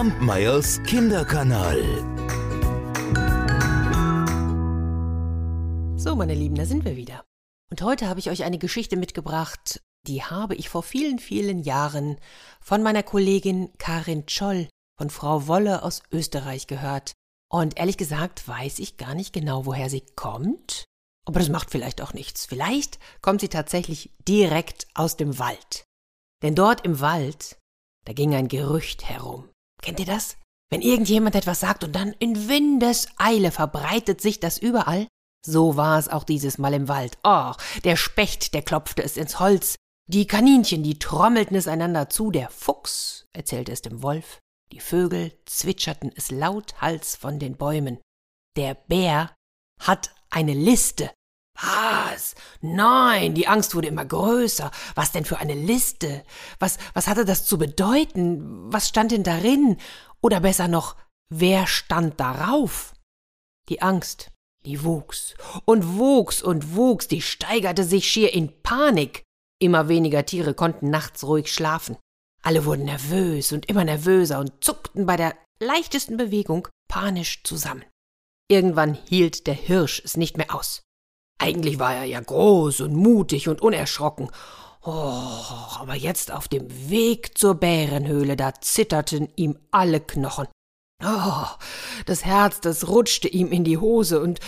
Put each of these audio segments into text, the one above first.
Kampmeyers Kinderkanal. So, meine Lieben, da sind wir wieder. Und heute habe ich euch eine Geschichte mitgebracht, die habe ich vor vielen, vielen Jahren von meiner Kollegin Karin Scholl von Frau Wolle aus Österreich gehört. Und ehrlich gesagt weiß ich gar nicht genau, woher sie kommt. Aber das macht vielleicht auch nichts. Vielleicht kommt sie tatsächlich direkt aus dem Wald. Denn dort im Wald, da ging ein Gerücht herum. Kennt ihr das? Wenn irgendjemand etwas sagt und dann in Windeseile verbreitet sich das überall? So war es auch dieses Mal im Wald. Oh, der Specht, der klopfte es ins Holz. Die Kaninchen, die trommelten es einander zu. Der Fuchs erzählte es dem Wolf. Die Vögel zwitscherten es lauthals von den Bäumen. Der Bär hat eine Liste. Was? Nein, die Angst wurde immer größer. Was denn für eine Liste? Was, was hatte das zu bedeuten? Was stand denn darin? Oder besser noch, wer stand darauf? Die Angst, die wuchs und wuchs und wuchs, die steigerte sich schier in Panik. Immer weniger Tiere konnten nachts ruhig schlafen. Alle wurden nervös und immer nervöser und zuckten bei der leichtesten Bewegung panisch zusammen. Irgendwann hielt der Hirsch es nicht mehr aus. Eigentlich war er ja groß und mutig und unerschrocken. Oh, aber jetzt auf dem Weg zur Bärenhöhle, da zitterten ihm alle Knochen. Oh, das Herz, das rutschte ihm in die Hose, und,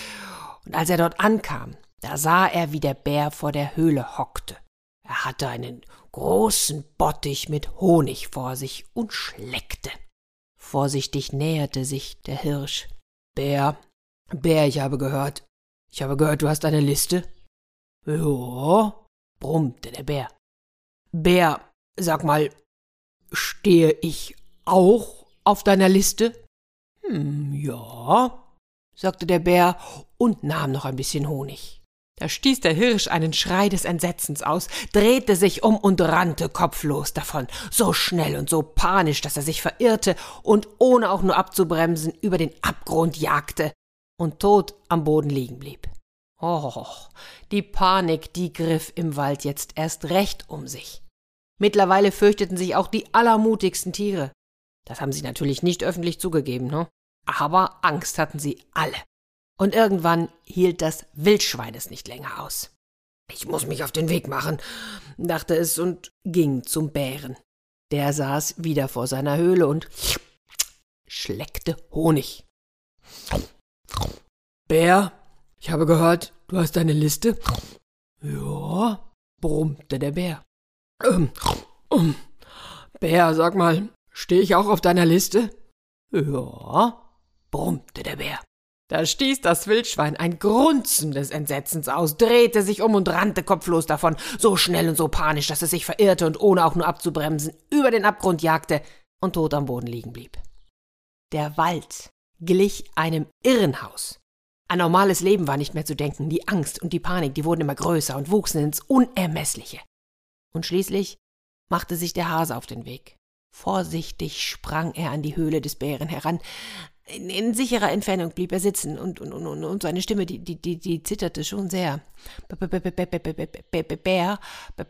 und als er dort ankam, da sah er, wie der Bär vor der Höhle hockte. Er hatte einen großen Bottich mit Honig vor sich und schleckte. Vorsichtig näherte sich der Hirsch. Bär, Bär, ich habe gehört, ich habe gehört, du hast eine Liste? Ja, brummte der Bär. Bär, sag mal, stehe ich auch auf deiner Liste? Hm, ja, sagte der Bär und nahm noch ein bisschen Honig. Da stieß der Hirsch einen Schrei des Entsetzens aus, drehte sich um und rannte kopflos davon, so schnell und so panisch, dass er sich verirrte und ohne auch nur abzubremsen über den Abgrund jagte, und tot am Boden liegen blieb. Oh, die Panik, die griff im Wald jetzt erst recht um sich. Mittlerweile fürchteten sich auch die allermutigsten Tiere. Das haben sie natürlich nicht öffentlich zugegeben, ne? Aber Angst hatten sie alle. Und irgendwann hielt das Wildschwein es nicht länger aus. Ich muss mich auf den Weg machen, dachte es und ging zum Bären. Der saß wieder vor seiner Höhle und schleckte Honig. Bär, ich habe gehört, du hast eine Liste. Ja, brummte der Bär. Ähm, ähm, Bär, sag mal, stehe ich auch auf deiner Liste? Ja, brummte der Bär. Da stieß das Wildschwein ein Grunzen des Entsetzens aus, drehte sich um und rannte kopflos davon, so schnell und so panisch, dass es sich verirrte und ohne auch nur abzubremsen über den Abgrund jagte und tot am Boden liegen blieb. Der Wald glich einem Irrenhaus. An normales Leben war nicht mehr zu denken, die Angst und die Panik, die wurden immer größer und wuchsen ins Unermessliche. Und schließlich machte sich der Hase auf den Weg. Vorsichtig sprang er an die Höhle des Bären heran. In, in sicherer Entfernung blieb er sitzen und, und, und, und seine Stimme, die, die, die, die zitterte schon sehr. Bär,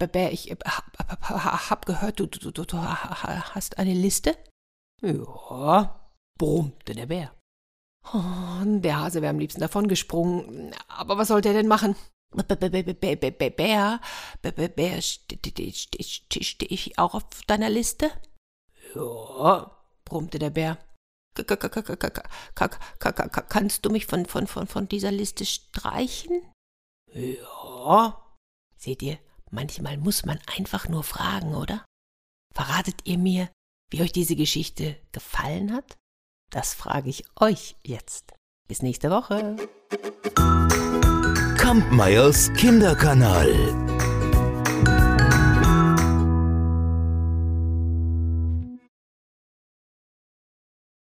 Bär, ich hab gehört, du, du, du, du hast eine Liste? Ja, brummte der Bär. Oh, der Hase wäre am liebsten davongesprungen. Aber was sollte er denn machen? Bär, Bär, stehe ich auch auf deiner Liste? Ja, brummte der Bär. Kannst du mich von, von, von, von dieser Liste streichen? Ja. Seht ihr, manchmal muss man einfach nur fragen, oder? Verratet ihr mir, wie euch diese Geschichte gefallen hat? Das frage ich euch jetzt. Bis nächste Woche. Kampmeyers Kinderkanal.